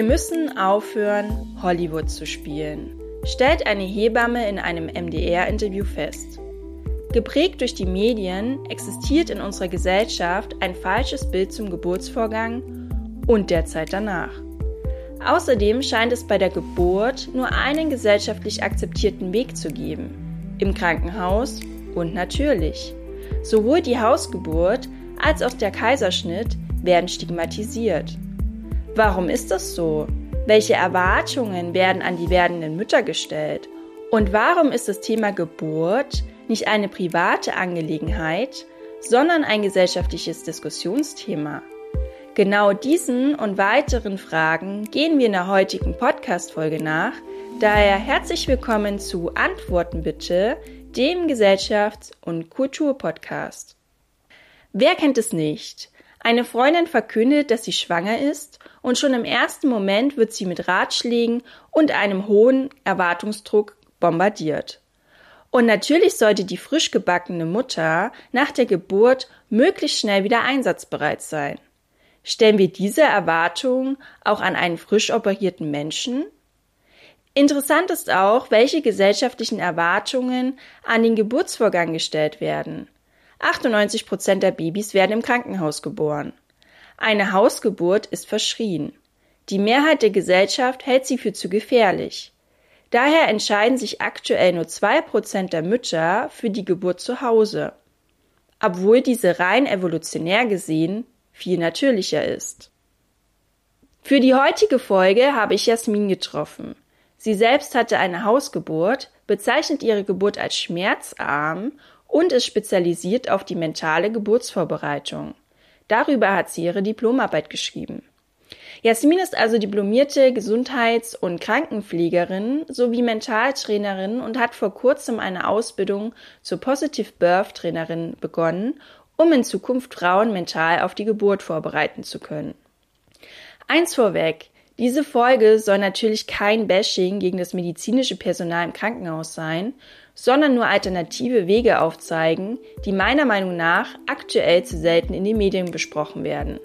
Wir müssen aufhören, Hollywood zu spielen, stellt eine Hebamme in einem MDR-Interview fest. Geprägt durch die Medien existiert in unserer Gesellschaft ein falsches Bild zum Geburtsvorgang und der Zeit danach. Außerdem scheint es bei der Geburt nur einen gesellschaftlich akzeptierten Weg zu geben. Im Krankenhaus und natürlich. Sowohl die Hausgeburt als auch der Kaiserschnitt werden stigmatisiert. Warum ist das so? Welche Erwartungen werden an die werdenden Mütter gestellt? Und warum ist das Thema Geburt nicht eine private Angelegenheit, sondern ein gesellschaftliches Diskussionsthema? Genau diesen und weiteren Fragen gehen wir in der heutigen Podcast-Folge nach. Daher herzlich willkommen zu Antworten bitte, dem Gesellschafts- und Kulturpodcast. Wer kennt es nicht? Eine Freundin verkündet, dass sie schwanger ist und schon im ersten Moment wird sie mit Ratschlägen und einem hohen Erwartungsdruck bombardiert. Und natürlich sollte die frisch gebackene Mutter nach der Geburt möglichst schnell wieder einsatzbereit sein. Stellen wir diese Erwartung auch an einen frisch operierten Menschen? Interessant ist auch, welche gesellschaftlichen Erwartungen an den Geburtsvorgang gestellt werden. 98 Prozent der Babys werden im Krankenhaus geboren. Eine Hausgeburt ist verschrien. Die Mehrheit der Gesellschaft hält sie für zu gefährlich. Daher entscheiden sich aktuell nur zwei Prozent der Mütter für die Geburt zu Hause, obwohl diese rein evolutionär gesehen viel natürlicher ist. Für die heutige Folge habe ich Jasmin getroffen. Sie selbst hatte eine Hausgeburt, bezeichnet ihre Geburt als schmerzarm und ist spezialisiert auf die mentale Geburtsvorbereitung. Darüber hat sie ihre Diplomarbeit geschrieben. Jasmin ist also diplomierte Gesundheits- und Krankenpflegerin sowie Mentaltrainerin und hat vor kurzem eine Ausbildung zur Positive Birth Trainerin begonnen, um in Zukunft Frauen mental auf die Geburt vorbereiten zu können. Eins vorweg, diese Folge soll natürlich kein Bashing gegen das medizinische Personal im Krankenhaus sein, sondern nur alternative Wege aufzeigen, die meiner Meinung nach aktuell zu selten in den Medien besprochen werden.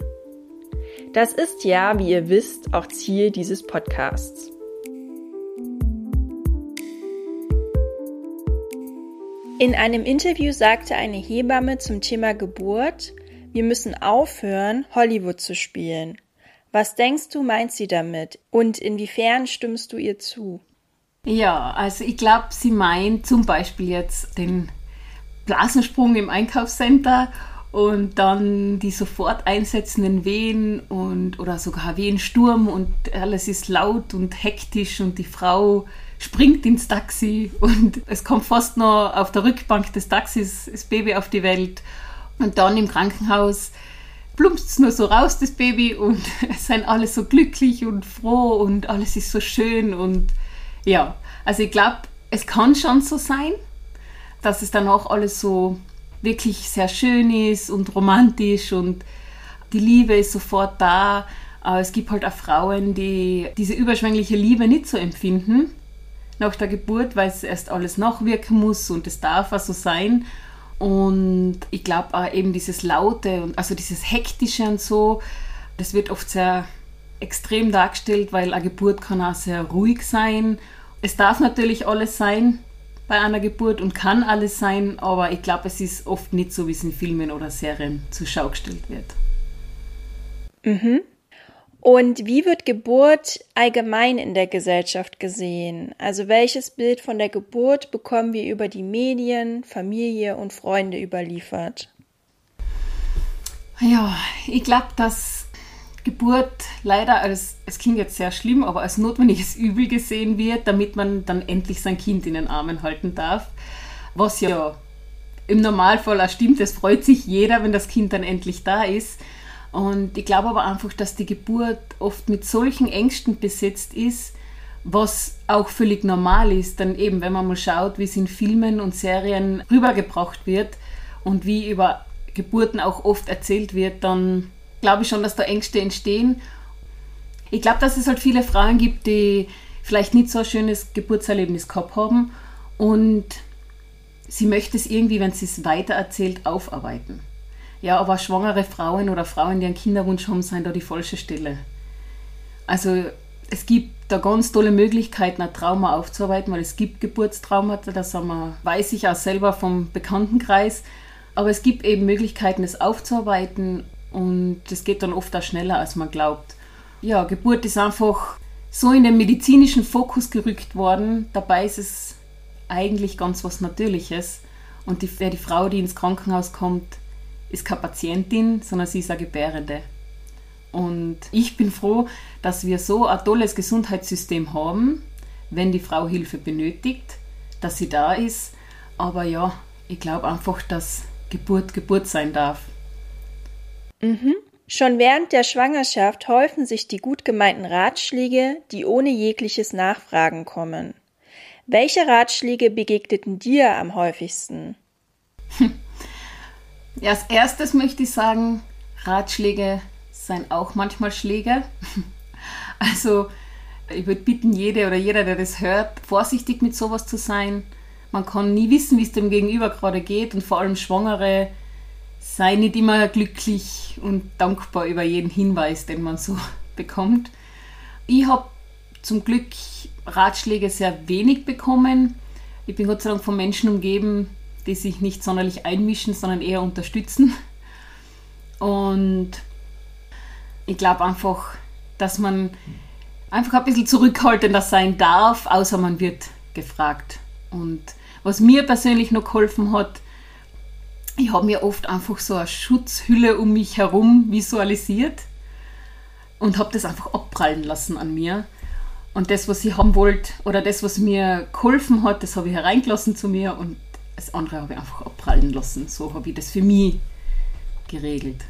Das ist ja, wie ihr wisst, auch Ziel dieses Podcasts. In einem Interview sagte eine Hebamme zum Thema Geburt, wir müssen aufhören, Hollywood zu spielen. Was denkst du, meint sie damit? Und inwiefern stimmst du ihr zu? Ja, also ich glaube, sie meint zum Beispiel jetzt den Blasensprung im Einkaufscenter und dann die sofort einsetzenden Wehen und oder sogar Wehensturm und alles ist laut und hektisch und die Frau springt ins Taxi und es kommt fast noch auf der Rückbank des Taxis das Baby auf die Welt und dann im Krankenhaus plumpst es nur so raus, das Baby und es sind alle so glücklich und froh und alles ist so schön und ja, also ich glaube, es kann schon so sein, dass es dann auch alles so wirklich sehr schön ist und romantisch und die Liebe ist sofort da. Aber es gibt halt auch Frauen, die diese überschwängliche Liebe nicht so empfinden nach der Geburt, weil es erst alles nachwirken muss und es darf auch so sein. Und ich glaube auch eben dieses Laute und also dieses Hektische und so, das wird oft sehr extrem dargestellt, weil eine Geburt kann auch sehr ruhig sein es darf natürlich alles sein bei einer Geburt und kann alles sein, aber ich glaube, es ist oft nicht so, wie es in Filmen oder Serien zur Schau gestellt wird. Mhm. Und wie wird Geburt allgemein in der Gesellschaft gesehen? Also welches Bild von der Geburt bekommen wir über die Medien, Familie und Freunde überliefert? Ja, ich glaube, dass Geburt leider als, es klingt jetzt sehr schlimm, aber als notwendiges Übel gesehen wird, damit man dann endlich sein Kind in den Armen halten darf. Was ja im Normalfall auch stimmt, es freut sich jeder, wenn das Kind dann endlich da ist. Und ich glaube aber einfach, dass die Geburt oft mit solchen Ängsten besetzt ist, was auch völlig normal ist. Dann eben, wenn man mal schaut, wie es in Filmen und Serien rübergebracht wird und wie über Geburten auch oft erzählt wird, dann glaube ich schon, dass da Ängste entstehen. Ich glaube, dass es halt viele Frauen gibt, die vielleicht nicht so ein schönes Geburtserlebnis gehabt haben und sie möchte es irgendwie, wenn sie es weitererzählt, aufarbeiten. Ja, aber schwangere Frauen oder Frauen, die einen Kinderwunsch haben, sind da die falsche Stelle. Also es gibt da ganz tolle Möglichkeiten, ein Trauma aufzuarbeiten, weil es gibt Geburtstraumata, das wir, weiß ich auch selber vom Bekanntenkreis. Aber es gibt eben Möglichkeiten, es aufzuarbeiten und es geht dann oft auch schneller, als man glaubt. Ja, Geburt ist einfach so in den medizinischen Fokus gerückt worden. Dabei ist es eigentlich ganz was Natürliches. Und die, die Frau, die ins Krankenhaus kommt, ist keine Patientin, sondern sie ist eine Gebärende. Und ich bin froh, dass wir so ein tolles Gesundheitssystem haben, wenn die Frau Hilfe benötigt, dass sie da ist. Aber ja, ich glaube einfach, dass Geburt Geburt sein darf. Mhm. Schon während der Schwangerschaft häufen sich die gut gemeinten Ratschläge, die ohne jegliches Nachfragen kommen. Welche Ratschläge begegneten dir am häufigsten? Ja, als erstes möchte ich sagen, Ratschläge seien auch manchmal Schläge. Also ich würde bitten, jede oder jeder, der das hört, vorsichtig mit sowas zu sein. Man kann nie wissen, wie es dem Gegenüber gerade geht und vor allem Schwangere seien nicht immer glücklich und dankbar über jeden Hinweis, den man so bekommt. Ich habe zum Glück Ratschläge sehr wenig bekommen. Ich bin Gott sei Dank von Menschen umgeben, die sich nicht sonderlich einmischen, sondern eher unterstützen. Und ich glaube einfach, dass man einfach ein bisschen zurückhaltender sein darf, außer man wird gefragt. Und was mir persönlich noch geholfen hat, ich habe mir oft einfach so eine Schutzhülle um mich herum visualisiert und habe das einfach abprallen lassen an mir. Und das, was ich haben wollte, oder das, was mir geholfen hat, das habe ich hereingelassen zu mir und das andere habe ich einfach abprallen lassen. So habe ich das für mich geregelt.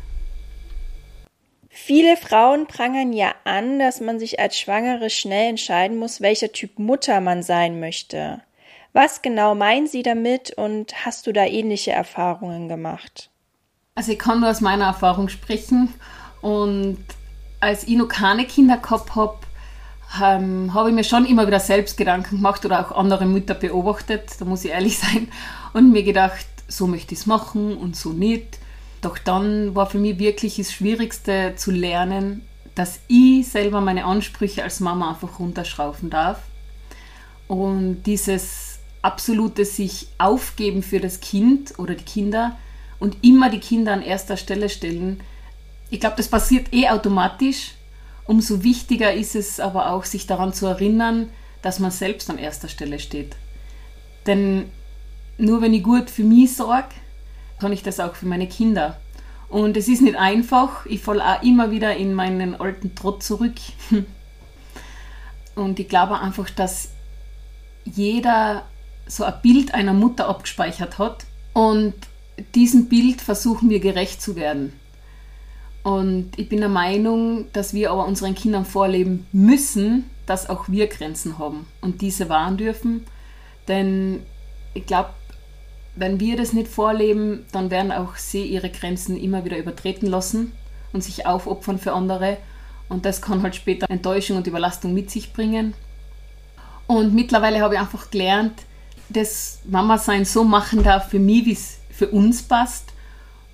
Viele Frauen prangern ja an, dass man sich als Schwangere schnell entscheiden muss, welcher Typ Mutter man sein möchte. Was genau meinen Sie damit und hast du da ähnliche Erfahrungen gemacht? Also ich kann nur aus meiner Erfahrung sprechen und als ich noch keine Kinder gehabt habe, ähm, habe ich mir schon immer wieder selbst Gedanken gemacht oder auch andere Mütter beobachtet, da muss ich ehrlich sein, und mir gedacht, so möchte ich es machen und so nicht. Doch dann war für mich wirklich das Schwierigste zu lernen, dass ich selber meine Ansprüche als Mama einfach runterschrauben darf. Und dieses absolute sich aufgeben für das Kind oder die Kinder und immer die Kinder an erster Stelle stellen, ich glaube, das passiert eh automatisch. Umso wichtiger ist es aber auch, sich daran zu erinnern, dass man selbst an erster Stelle steht. Denn nur wenn ich gut für mich sorge, kann ich das auch für meine Kinder. Und es ist nicht einfach. Ich falle auch immer wieder in meinen alten Trott zurück. Und ich glaube einfach, dass jeder so ein Bild einer Mutter abgespeichert hat. Und diesem Bild versuchen wir gerecht zu werden. Und ich bin der Meinung, dass wir aber unseren Kindern vorleben müssen, dass auch wir Grenzen haben und diese wahren dürfen. Denn ich glaube, wenn wir das nicht vorleben, dann werden auch sie ihre Grenzen immer wieder übertreten lassen und sich aufopfern für andere. Und das kann halt später Enttäuschung und Überlastung mit sich bringen. Und mittlerweile habe ich einfach gelernt, dass Mama sein so machen darf für mich, wie es für uns passt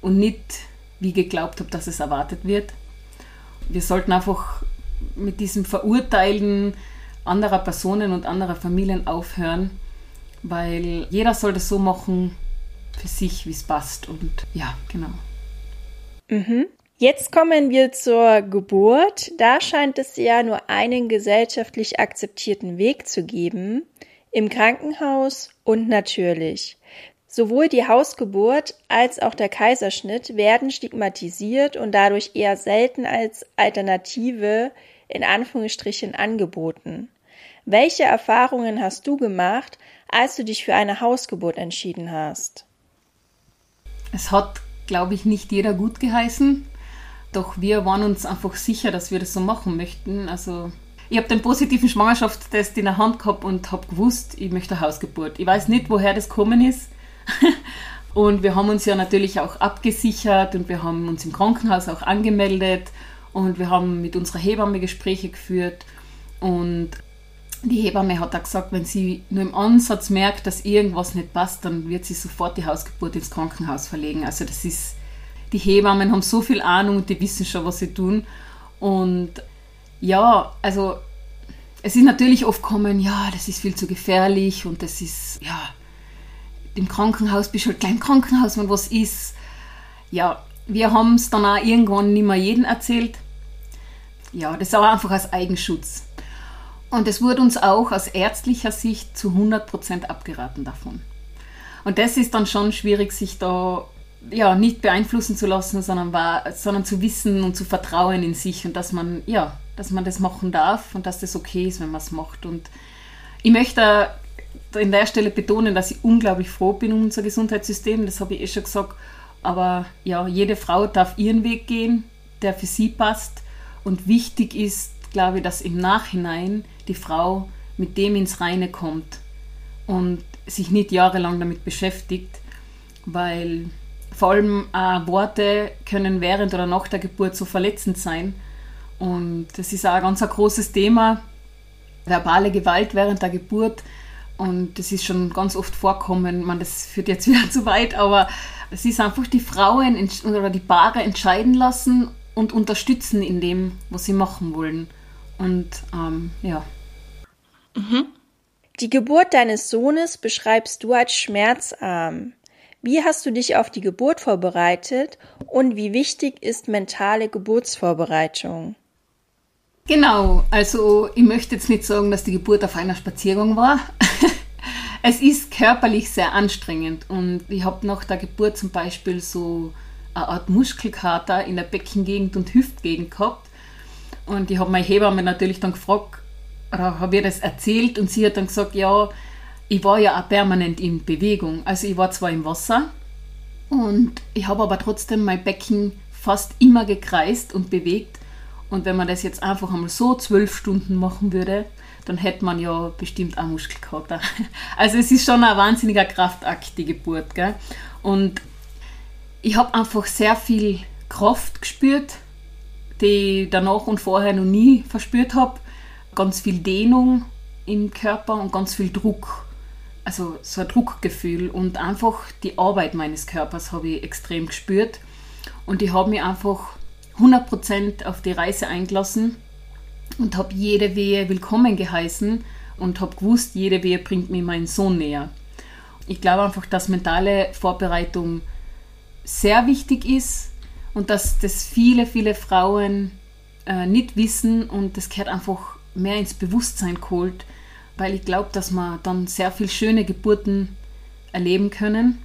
und nicht, wie geglaubt habe, dass es erwartet wird. Wir sollten einfach mit diesem Verurteilen anderer Personen und anderer Familien aufhören weil jeder soll das so machen für sich, wie es passt. Und ja, genau. Mhm. Jetzt kommen wir zur Geburt. Da scheint es ja nur einen gesellschaftlich akzeptierten Weg zu geben. Im Krankenhaus und natürlich. Sowohl die Hausgeburt als auch der Kaiserschnitt werden stigmatisiert und dadurch eher selten als Alternative in Anführungsstrichen angeboten. Welche Erfahrungen hast du gemacht, als du dich für eine Hausgeburt entschieden hast? Es hat, glaube ich, nicht jeder gut geheißen, doch wir waren uns einfach sicher, dass wir das so machen möchten. Also ich habe den positiven Schwangerschaftstest in der Hand gehabt und habe gewusst, ich möchte eine Hausgeburt. Ich weiß nicht, woher das gekommen ist. und wir haben uns ja natürlich auch abgesichert und wir haben uns im Krankenhaus auch angemeldet und wir haben mit unserer Hebamme Gespräche geführt und die Hebamme hat auch gesagt, wenn sie nur im Ansatz merkt, dass irgendwas nicht passt, dann wird sie sofort die Hausgeburt ins Krankenhaus verlegen. Also das ist, die Hebammen haben so viel Ahnung und die wissen schon, was sie tun. Und Ja, also es ist natürlich oft kommen, ja, das ist viel zu gefährlich und das ist, ja, im Krankenhaus bist du halt gleich Krankenhaus, wenn was ist. Ja, wir haben es dann auch irgendwann nicht mehr jedem erzählt. Ja, das war einfach als Eigenschutz. Und es wurde uns auch aus ärztlicher Sicht zu 100% abgeraten davon. Und das ist dann schon schwierig, sich da ja, nicht beeinflussen zu lassen, sondern, war, sondern zu wissen und zu vertrauen in sich und dass man, ja, dass man das machen darf und dass das okay ist, wenn man es macht. Und ich möchte an der Stelle betonen, dass ich unglaublich froh bin um unser Gesundheitssystem, das habe ich eh schon gesagt. Aber ja, jede Frau darf ihren Weg gehen, der für sie passt. Und wichtig ist, glaube ich, dass im Nachhinein die Frau mit dem ins Reine kommt und sich nicht jahrelang damit beschäftigt, weil vor allem auch Worte können während oder nach der Geburt so verletzend sein. Und das ist auch ein ganz großes Thema, verbale Gewalt während der Geburt. Und das ist schon ganz oft vorkommen. Man, das führt jetzt wieder zu weit, aber es ist einfach die Frauen oder die Paare entscheiden lassen und unterstützen in dem, was sie machen wollen. Und ähm, ja. Mhm. Die Geburt deines Sohnes beschreibst du als schmerzarm. Wie hast du dich auf die Geburt vorbereitet und wie wichtig ist mentale Geburtsvorbereitung? Genau, also ich möchte jetzt nicht sagen, dass die Geburt auf einer Spaziergang war. es ist körperlich sehr anstrengend und ich habe nach der Geburt zum Beispiel so eine Art Muskelkater in der Beckengegend und Hüftgegend gehabt. Und ich habe meine Hebamme natürlich dann gefragt, oder habe ihr das erzählt und sie hat dann gesagt, ja, ich war ja auch permanent in Bewegung. Also ich war zwar im Wasser und ich habe aber trotzdem mein Becken fast immer gekreist und bewegt. Und wenn man das jetzt einfach einmal so zwölf Stunden machen würde, dann hätte man ja bestimmt auch Muskelkater. Also es ist schon ein wahnsinniger Kraftakt, die Geburt. Gell? Und ich habe einfach sehr viel Kraft gespürt, die ich danach und vorher noch nie verspürt habe. Ganz viel Dehnung im Körper und ganz viel Druck. Also so ein Druckgefühl und einfach die Arbeit meines Körpers habe ich extrem gespürt. Und ich habe mich einfach 100% auf die Reise eingelassen und habe jede Wehe willkommen geheißen und habe gewusst, jede Wehe bringt mir meinen Sohn näher. Ich glaube einfach, dass mentale Vorbereitung sehr wichtig ist und dass das viele, viele Frauen äh, nicht wissen und das gehört einfach mehr ins Bewusstsein geholt, weil ich glaube, dass wir dann sehr viele schöne Geburten erleben können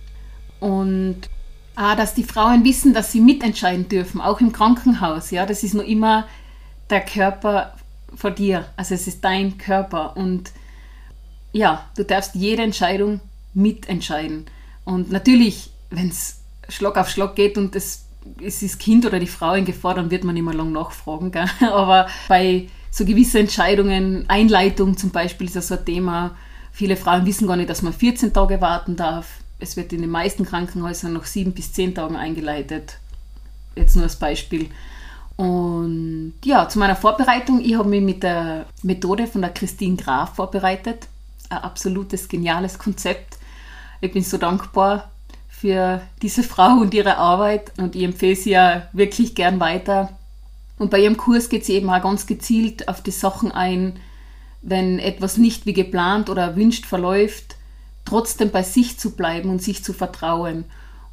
und dass die Frauen wissen, dass sie mitentscheiden dürfen, auch im Krankenhaus. Ja, das ist nur immer der Körper vor dir, also es ist dein Körper und ja, du darfst jede Entscheidung mitentscheiden. Und natürlich, wenn es Schlag auf Schlag geht und es, es ist Kind oder die Frau in Gefahr, dann wird man immer lang nachfragen. Gell? Aber bei so gewissen Entscheidungen, Einleitung zum Beispiel ist ja so ein Thema. Viele Frauen wissen gar nicht, dass man 14 Tage warten darf. Es wird in den meisten Krankenhäusern noch sieben bis zehn Tagen eingeleitet. Jetzt nur als Beispiel. Und ja, zu meiner Vorbereitung, ich habe mich mit der Methode von der Christine Graf vorbereitet. Ein absolutes geniales Konzept. Ich bin so dankbar für diese Frau und ihre Arbeit und ich empfehle sie ja wirklich gern weiter. Und bei ihrem Kurs geht sie eben auch ganz gezielt auf die Sachen ein, wenn etwas nicht wie geplant oder erwünscht verläuft, trotzdem bei sich zu bleiben und sich zu vertrauen.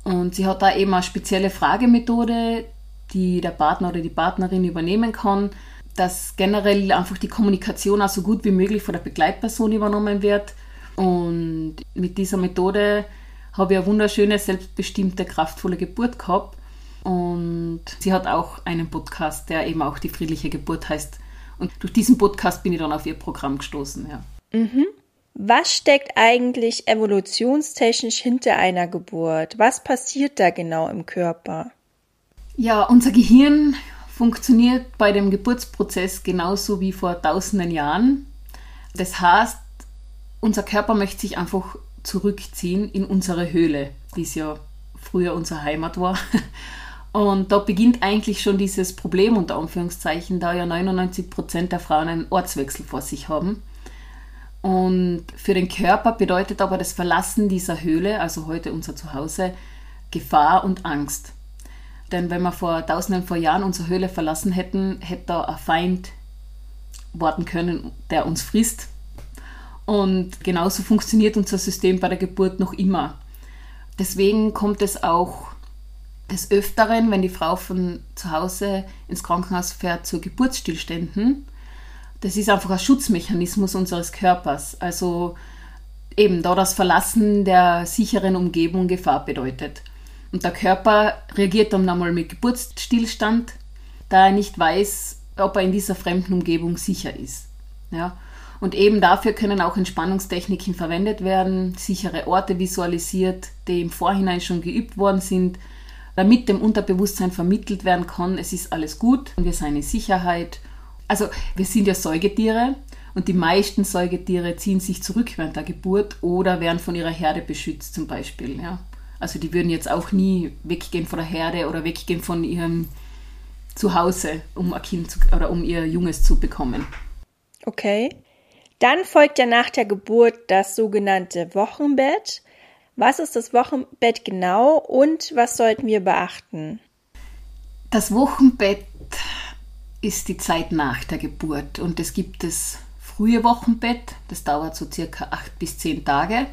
Und sie hat da eben eine spezielle Fragemethode, die der Partner oder die Partnerin übernehmen kann, dass generell einfach die Kommunikation auch so gut wie möglich von der Begleitperson übernommen wird. Und mit dieser Methode habe ich eine wunderschöne, selbstbestimmte, kraftvolle Geburt gehabt. Und sie hat auch einen Podcast, der eben auch die friedliche Geburt heißt. Und durch diesen Podcast bin ich dann auf ihr Programm gestoßen. Ja. Mhm. Was steckt eigentlich evolutionstechnisch hinter einer Geburt? Was passiert da genau im Körper? Ja, unser Gehirn funktioniert bei dem Geburtsprozess genauso wie vor tausenden Jahren. Das heißt, unser Körper möchte sich einfach zurückziehen in unsere Höhle, die es ja früher unsere Heimat war. Und da beginnt eigentlich schon dieses Problem unter Anführungszeichen, da ja 99 Prozent der Frauen einen Ortswechsel vor sich haben. Und für den Körper bedeutet aber das Verlassen dieser Höhle, also heute unser Zuhause, Gefahr und Angst. Denn wenn wir vor tausenden von Jahren unsere Höhle verlassen hätten, hätte da ein Feind warten können, der uns frisst. Und genauso funktioniert unser System bei der Geburt noch immer. Deswegen kommt es auch des Öfteren, wenn die Frau von zu Hause ins Krankenhaus fährt, zu Geburtsstillständen. Das ist einfach ein Schutzmechanismus unseres Körpers. Also eben da das Verlassen der sicheren Umgebung Gefahr bedeutet. Und der Körper reagiert dann nochmal mit Geburtsstillstand, da er nicht weiß, ob er in dieser fremden Umgebung sicher ist. Ja? Und eben dafür können auch Entspannungstechniken verwendet werden, sichere Orte visualisiert, die im Vorhinein schon geübt worden sind, damit dem Unterbewusstsein vermittelt werden kann, es ist alles gut und wir sind in Sicherheit. Also wir sind ja Säugetiere und die meisten Säugetiere ziehen sich zurück während der Geburt oder werden von ihrer Herde beschützt zum Beispiel. Ja. Also die würden jetzt auch nie weggehen von der Herde oder weggehen von ihrem Zuhause, um ein Kind zu, oder um ihr Junges zu bekommen. Okay. Dann folgt ja nach der Geburt das sogenannte Wochenbett. Was ist das Wochenbett genau und was sollten wir beachten? Das Wochenbett ist die Zeit nach der Geburt und es gibt das frühe Wochenbett, das dauert so circa acht bis zehn Tage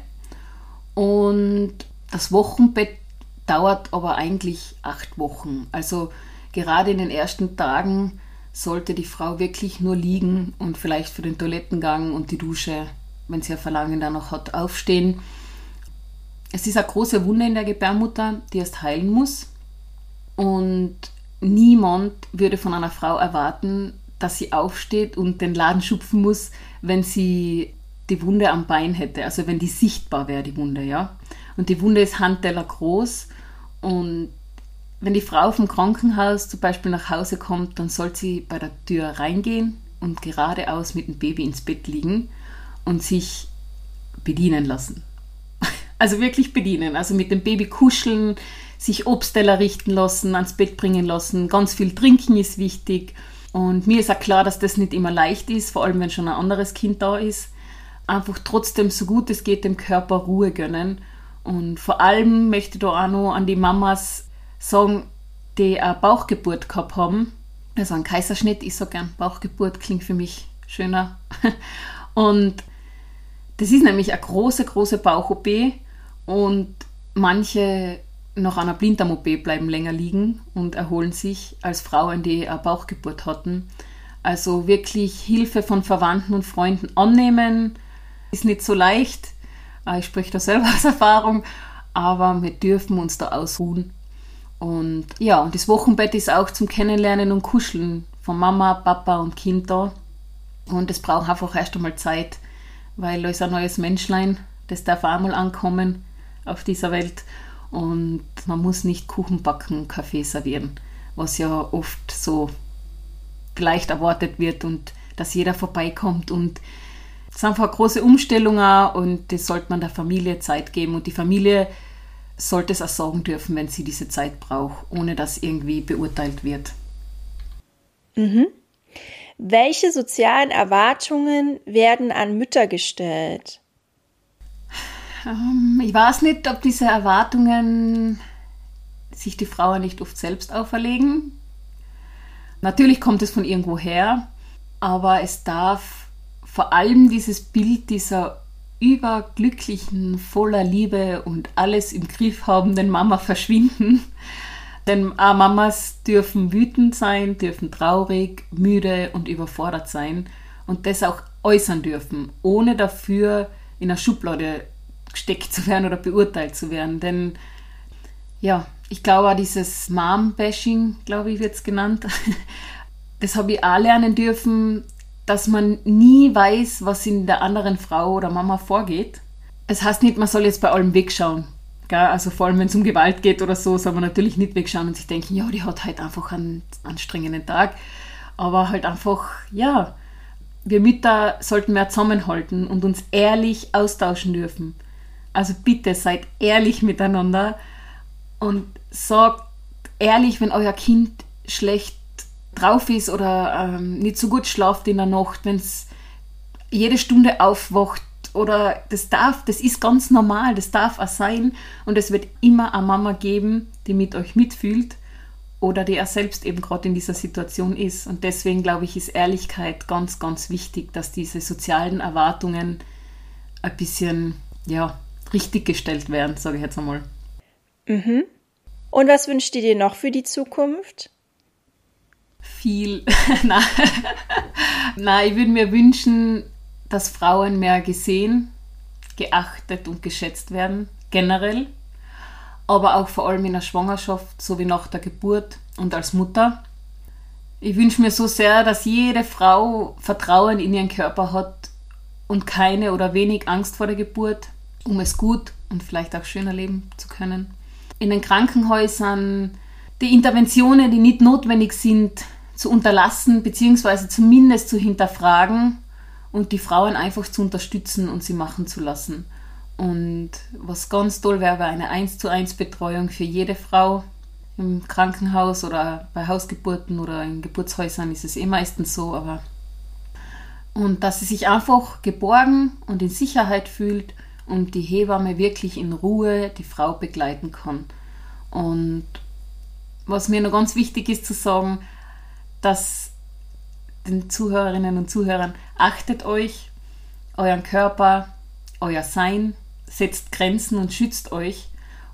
und das Wochenbett dauert aber eigentlich acht Wochen. Also gerade in den ersten Tagen sollte die Frau wirklich nur liegen und vielleicht für den Toilettengang und die Dusche, wenn sie ein Verlangen danach hat, aufstehen es ist eine große Wunde in der Gebärmutter, die erst heilen muss. Und niemand würde von einer Frau erwarten, dass sie aufsteht und den Laden schupfen muss, wenn sie die Wunde am Bein hätte, also wenn die sichtbar wäre, die Wunde, ja. Und die Wunde ist Handteller groß und wenn die Frau vom Krankenhaus zum Beispiel nach Hause kommt, dann soll sie bei der Tür reingehen und geradeaus mit dem Baby ins Bett liegen und sich bedienen lassen. Also wirklich bedienen. Also mit dem Baby kuscheln, sich Obstteller richten lassen, ans Bett bringen lassen. Ganz viel trinken ist wichtig. Und mir ist auch klar, dass das nicht immer leicht ist, vor allem wenn schon ein anderes Kind da ist. Einfach trotzdem so gut es geht dem Körper Ruhe gönnen. Und vor allem möchte ich da auch noch an die Mamas sagen, die eine Bauchgeburt gehabt haben. Also ein Kaiserschnitt, ich sage gern Bauchgeburt, klingt für mich schöner. Und das ist nämlich eine große, große Bauch-OP und manche nach einer Blinddarm-OP bleiben länger liegen und erholen sich als Frauen, die eine Bauchgeburt hatten. Also wirklich Hilfe von Verwandten und Freunden annehmen ist nicht so leicht. Ah, ich spreche da selber aus Erfahrung, aber wir dürfen uns da ausruhen. Und ja, und das Wochenbett ist auch zum Kennenlernen und Kuscheln von Mama, Papa und Kind da. Und es braucht einfach erst einmal Zeit, weil da ist ein neues Menschlein, das darf auch mal ankommen auf dieser Welt. Und man muss nicht Kuchen backen, Kaffee servieren, was ja oft so vielleicht erwartet wird und dass jeder vorbeikommt. Und es ist einfach große Umstellung auch und das sollte man der Familie Zeit geben. Und die Familie sollte es auch sagen dürfen, wenn sie diese Zeit braucht, ohne dass irgendwie beurteilt wird. Mhm. Welche sozialen Erwartungen werden an Mütter gestellt? Ähm, ich weiß nicht, ob diese Erwartungen sich die Frauen nicht oft selbst auferlegen. Natürlich kommt es von irgendwo her, aber es darf vor allem dieses Bild dieser überglücklichen, voller Liebe und alles im Griff habenden Mama verschwinden. Denn auch Mamas dürfen wütend sein, dürfen traurig, müde und überfordert sein und das auch äußern dürfen, ohne dafür in einer Schublade gesteckt zu werden oder beurteilt zu werden. Denn ja, ich glaube auch dieses Mom-Bashing, glaube ich, wird es genannt, das habe ich auch lernen dürfen, dass man nie weiß, was in der anderen Frau oder Mama vorgeht. Es heißt nicht, man soll jetzt bei allem wegschauen. Also vor allem, wenn es um Gewalt geht oder so, soll man natürlich nicht wegschauen und sich denken, ja, die hat halt einfach einen anstrengenden Tag. Aber halt einfach, ja, wir Mütter sollten mehr zusammenhalten und uns ehrlich austauschen dürfen. Also bitte seid ehrlich miteinander und sagt ehrlich, wenn euer Kind schlecht drauf ist oder ähm, nicht so gut schlaft in der Nacht, wenn es jede Stunde aufwacht oder das darf, das ist ganz normal, das darf auch sein und es wird immer eine Mama geben, die mit euch mitfühlt oder der selbst eben gerade in dieser Situation ist. Und deswegen glaube ich, ist Ehrlichkeit ganz, ganz wichtig, dass diese sozialen Erwartungen ein bisschen, ja, richtig gestellt werden, sage ich jetzt einmal. Mhm. Und was wünscht ihr dir noch für die Zukunft? Viel. Nein. Nein, ich würde mir wünschen, dass Frauen mehr gesehen, geachtet und geschätzt werden, generell. Aber auch vor allem in der Schwangerschaft sowie nach der Geburt und als Mutter. Ich wünsche mir so sehr, dass jede Frau Vertrauen in ihren Körper hat und keine oder wenig Angst vor der Geburt, um es gut und vielleicht auch schöner leben zu können. In den Krankenhäusern die Interventionen, die nicht notwendig sind, zu unterlassen bzw. zumindest zu hinterfragen und die Frauen einfach zu unterstützen und sie machen zu lassen. Und was ganz toll wäre, wäre eine 1 zu 1 Betreuung für jede Frau im Krankenhaus oder bei Hausgeburten oder in Geburtshäusern ist es eh meistens so, aber und dass sie sich einfach geborgen und in Sicherheit fühlt und die Hebamme wirklich in Ruhe die Frau begleiten kann. Und was mir noch ganz wichtig ist zu sagen, dass den Zuhörerinnen und Zuhörern achtet euch, euren Körper, euer Sein, setzt Grenzen und schützt euch.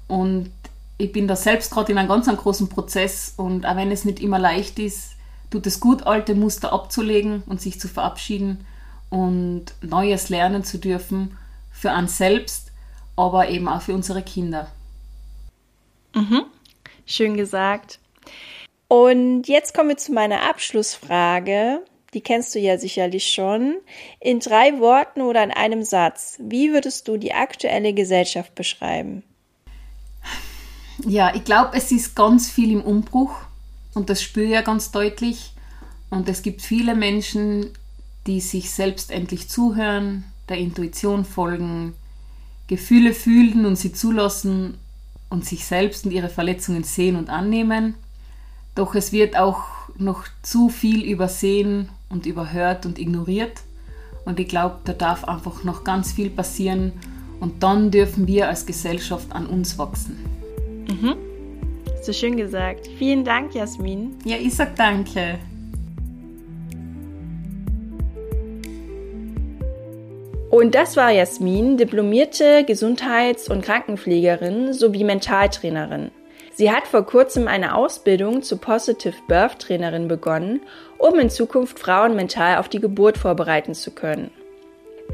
Und ich bin da selbst gerade in einem ganz großen Prozess und auch wenn es nicht immer leicht ist, tut es gut, alte Muster abzulegen und sich zu verabschieden und Neues lernen zu dürfen für uns selbst, aber eben auch für unsere Kinder. Mhm. Schön gesagt. Und jetzt kommen wir zu meiner Abschlussfrage. Die kennst du ja sicherlich schon. In drei Worten oder in einem Satz, wie würdest du die aktuelle Gesellschaft beschreiben? Ja, ich glaube, es ist ganz viel im Umbruch und das spüre ich ja ganz deutlich. Und es gibt viele Menschen, die sich selbst endlich zuhören, der Intuition folgen, Gefühle fühlen und sie zulassen und sich selbst und ihre Verletzungen sehen und annehmen. Doch es wird auch noch zu viel übersehen und überhört und ignoriert. Und ich glaube, da darf einfach noch ganz viel passieren. Und dann dürfen wir als Gesellschaft an uns wachsen. Mhm. So schön gesagt. Vielen Dank, Jasmin. Ja, ich sag danke. Und das war Jasmin, diplomierte Gesundheits- und Krankenpflegerin sowie Mentaltrainerin. Sie hat vor kurzem eine Ausbildung zur Positive Birth Trainerin begonnen, um in Zukunft Frauen mental auf die Geburt vorbereiten zu können.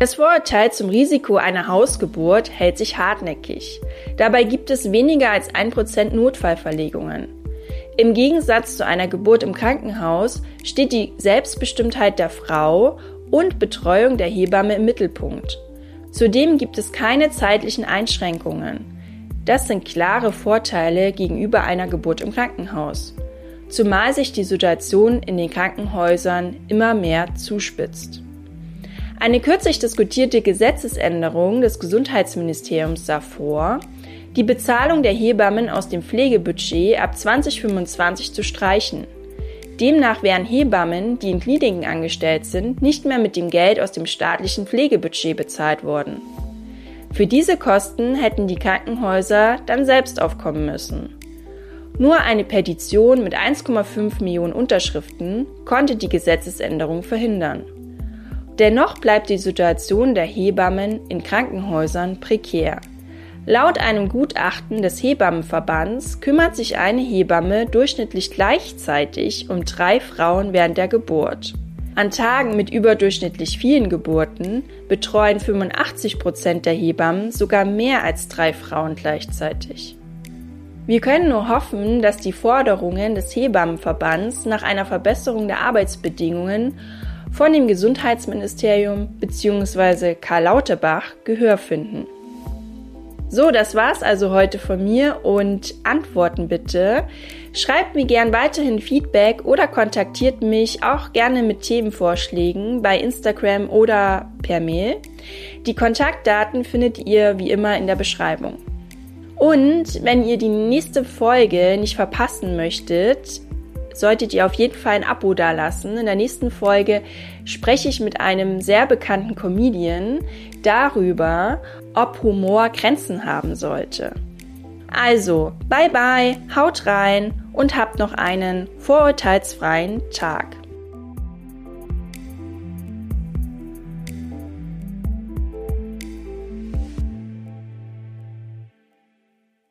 Das Vorurteil zum Risiko einer Hausgeburt hält sich hartnäckig. Dabei gibt es weniger als 1% Notfallverlegungen. Im Gegensatz zu einer Geburt im Krankenhaus steht die Selbstbestimmtheit der Frau und Betreuung der Hebamme im Mittelpunkt. Zudem gibt es keine zeitlichen Einschränkungen. Das sind klare Vorteile gegenüber einer Geburt im Krankenhaus, zumal sich die Situation in den Krankenhäusern immer mehr zuspitzt. Eine kürzlich diskutierte Gesetzesänderung des Gesundheitsministeriums sah vor, die Bezahlung der Hebammen aus dem Pflegebudget ab 2025 zu streichen. Demnach wären Hebammen, die in Kliniken angestellt sind, nicht mehr mit dem Geld aus dem staatlichen Pflegebudget bezahlt worden. Für diese Kosten hätten die Krankenhäuser dann selbst aufkommen müssen. Nur eine Petition mit 1,5 Millionen Unterschriften konnte die Gesetzesänderung verhindern. Dennoch bleibt die Situation der Hebammen in Krankenhäusern prekär. Laut einem Gutachten des Hebammenverbands kümmert sich eine Hebamme durchschnittlich gleichzeitig um drei Frauen während der Geburt. An Tagen mit überdurchschnittlich vielen Geburten betreuen 85 Prozent der Hebammen sogar mehr als drei Frauen gleichzeitig. Wir können nur hoffen, dass die Forderungen des Hebammenverbands nach einer Verbesserung der Arbeitsbedingungen von dem Gesundheitsministerium bzw. Karl Lauterbach Gehör finden. So, das war's also heute von mir und Antworten bitte. Schreibt mir gern weiterhin Feedback oder kontaktiert mich auch gerne mit Themenvorschlägen bei Instagram oder per Mail. Die Kontaktdaten findet ihr wie immer in der Beschreibung. Und wenn ihr die nächste Folge nicht verpassen möchtet, solltet ihr auf jeden Fall ein Abo dalassen. In der nächsten Folge spreche ich mit einem sehr bekannten Comedian darüber, ob Humor Grenzen haben sollte. Also, bye bye, haut rein und habt noch einen vorurteilsfreien Tag.